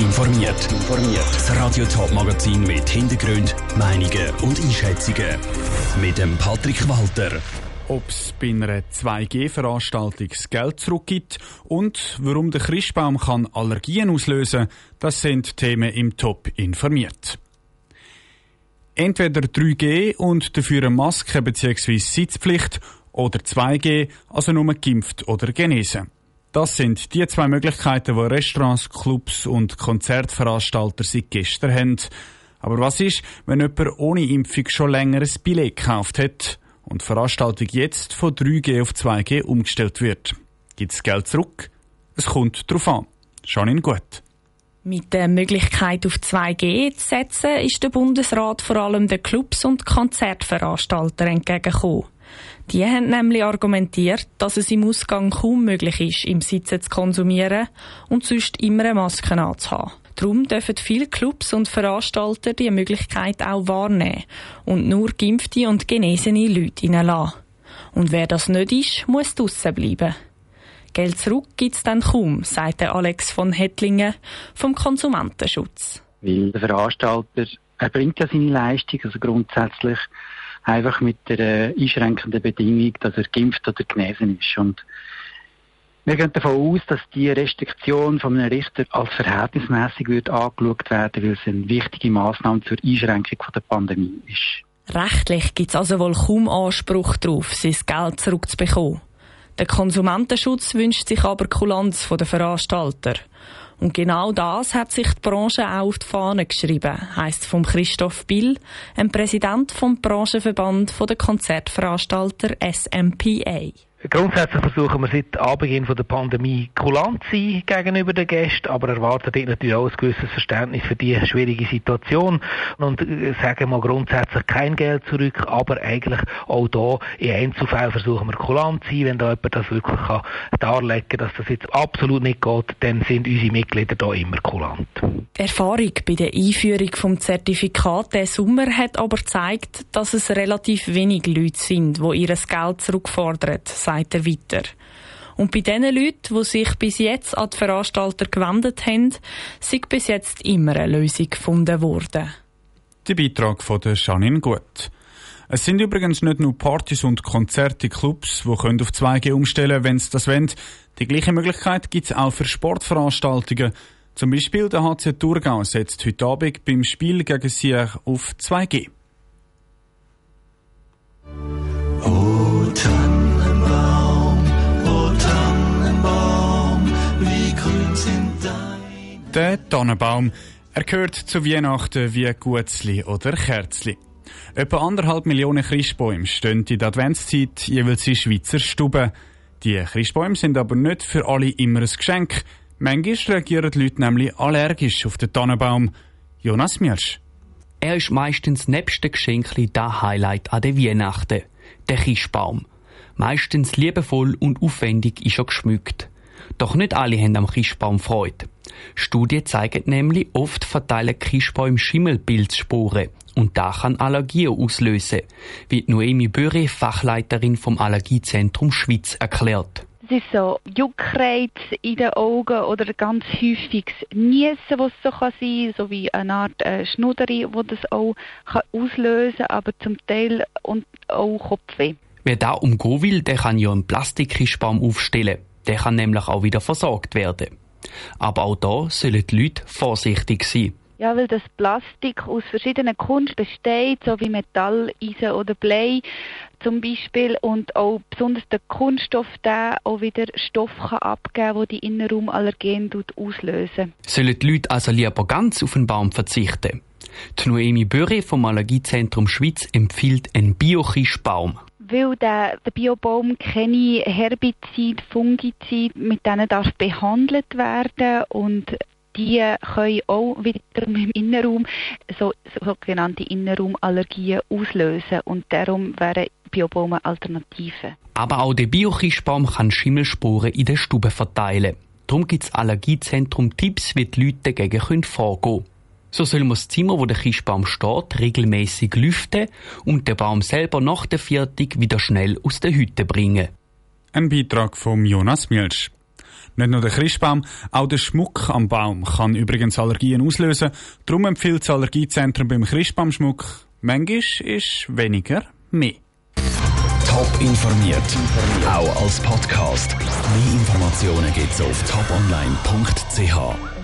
informiert. Das Radio Top Magazin mit Hintergrund, Meinungen und Einschätzungen mit dem Patrick Walter. Ob es bei einer 2G-Veranstaltung das Geld zurückgibt und warum der Christbaum kann Allergien auslösen, das sind Themen im Top informiert. Entweder 3G und dafür eine Maske bzw. Sitzpflicht oder 2G, also nur geimpft oder genesen. Das sind die zwei Möglichkeiten, die Restaurants, Clubs und Konzertveranstalter seit gestern haben. Aber was ist, wenn jemand ohne Impfung schon länger ein Billett gekauft hat und die Veranstaltung jetzt von 3G auf 2G umgestellt wird? Gibt es Geld zurück? Es kommt darauf an. Janine Gut. Mit der Möglichkeit auf 2G zu setzen, ist der Bundesrat vor allem den Clubs und Konzertveranstaltern entgegengekommen. Die haben nämlich argumentiert, dass es im Ausgang kaum möglich ist, im Sitzen zu konsumieren und sonst immer eine Maske anzuhaben. Darum dürfen viele Clubs und Veranstalter die Möglichkeit auch wahrnehmen und nur geimpfte und genesene Leute reinlassen. Und wer das nicht ist, muss draussen bleiben. Geld zurück gibt's dann kaum, sagt Alex von Hettlingen vom Konsumentenschutz. Weil der Veranstalter erbringt ja seine Leistung, also grundsätzlich einfach mit der äh, einschränkenden Bedingung, dass er geimpft oder genesen ist. Und wir gehen davon aus, dass die Restriktion von einem Richter als verhältnismäßig wird angeschaut werden, weil es eine wichtige Maßnahme zur Einschränkung der Pandemie ist. Rechtlich gibt es also wohl kaum Anspruch darauf, sein Geld zurückzubekommen. Der Konsumentenschutz wünscht sich aber Kulanz von den Veranstalter. Und genau das hat sich die Branche auch auf die Fahne geschrieben, heisst vom Christoph Bill, ein Präsident vom Branchenverband der Konzertveranstalter SMPA. Grundsätzlich versuchen wir seit Anbeginn der Pandemie kulant zu sein gegenüber den Gästen, aber erwarten dort natürlich auch ein gewisses Verständnis für die schwierige Situation und äh, sagen mal grundsätzlich kein Geld zurück, aber eigentlich auch da in Einzelfällen versuchen wir kulant zu sein, wenn da jemand das wirklich kann darlegen kann, dass das jetzt absolut nicht geht, dann sind unsere Mitglieder da immer kulant. Die Erfahrung bei der Einführung vom Zertifikat der Sommer hat aber gezeigt, dass es relativ wenig Leute sind, die ihr Geld zurückfordern sagt er weiter. Und bei den Leuten, die sich bis jetzt an die Veranstalter gewendet haben, sind bis jetzt immer eine Lösung gefunden worden. Der Beitrag von der Janine Gut. Es sind übrigens nicht nur Partys und Konzerte, Clubs, die auf 2G umstellen können, wenn sie das wollen. Die gleiche Möglichkeit gibt es auch für Sportveranstaltungen. Zum Beispiel der HC Thurgau setzt heute Abend beim Spiel gegen Sieg auf 2G. Der Tannenbaum. Er gehört zu Weihnachten wie Gutzli oder Kerzli. Etwa anderthalb Millionen Christbäume stehen in der Adventszeit jeweils in Schweizer Stuben. Die Christbäume sind aber nicht für alle immer ein Geschenk. Manchmal reagieren die Leute nämlich allergisch auf den Tannenbaum. Jonas Mirsch. Er ist meistens nebst den Geschenken das Highlight an den Weihnachten. Der Christbaum. Meistens liebevoll und aufwendig ist er geschmückt. Doch nicht alle haben am Christbaum Freude. Studien zeigen nämlich, oft verteilen Christbäume Schimmelpilzsporen und das kann Allergien auslösen, wie Noemi Böre, Fachleiterin vom Allergiezentrum Schweiz, erklärt. Es ist so Juckreiz in den Augen oder ganz häufiges Niesen, was so kann sein, so wie eine Art äh, Schnudderi, wo das auch kann auslösen, aber zum Teil und auch Kopfweh. Wer da umgehen will, der kann ja einen Plastikkrischbaum aufstellen. Der kann nämlich auch wieder versorgt werden. Aber auch da sollen die Leute vorsichtig sein. Ja, weil das Plastik aus verschiedenen Kunst besteht, so wie Metall, Eisen oder Blei zum Beispiel und auch besonders der Kunststoff der auch wieder Stoff kann abgeben, wo die Innenraumallergen auslösen. Sollen die Leute also lieber ganz auf den Baum verzichten? Die Noemi Böre vom Allergiezentrum Schweiz empfiehlt einen Biochischbaum weil der, der Biobaum keine Herbizid, Fungizid, mit denen darf behandelt werden und die können auch wiederum im Innenraum so, sogenannte Innenraumallergien auslösen und darum wären Biobäume Alternativen. Aber auch der Biochischbaum kann Schimmelsporen in der Stube verteilen. Darum gibt es Allergiezentrum Tipps, wie die Leute dagegen vorgehen können. So soll man das Zimmer, wo der Christbaum steht, regelmäßig lüften und den Baum selber nach der Viertig wieder schnell aus der Hütte bringen. Ein Beitrag von Jonas Milch. Nicht nur der Christbaum, auch der Schmuck am Baum kann übrigens Allergien auslösen. Darum empfiehlt das Allergiezentrum beim Christbaumschmuck, manchmal ist weniger mehr. Top informiert, auch als Podcast. Mehr Informationen gibt's auf toponline.ch.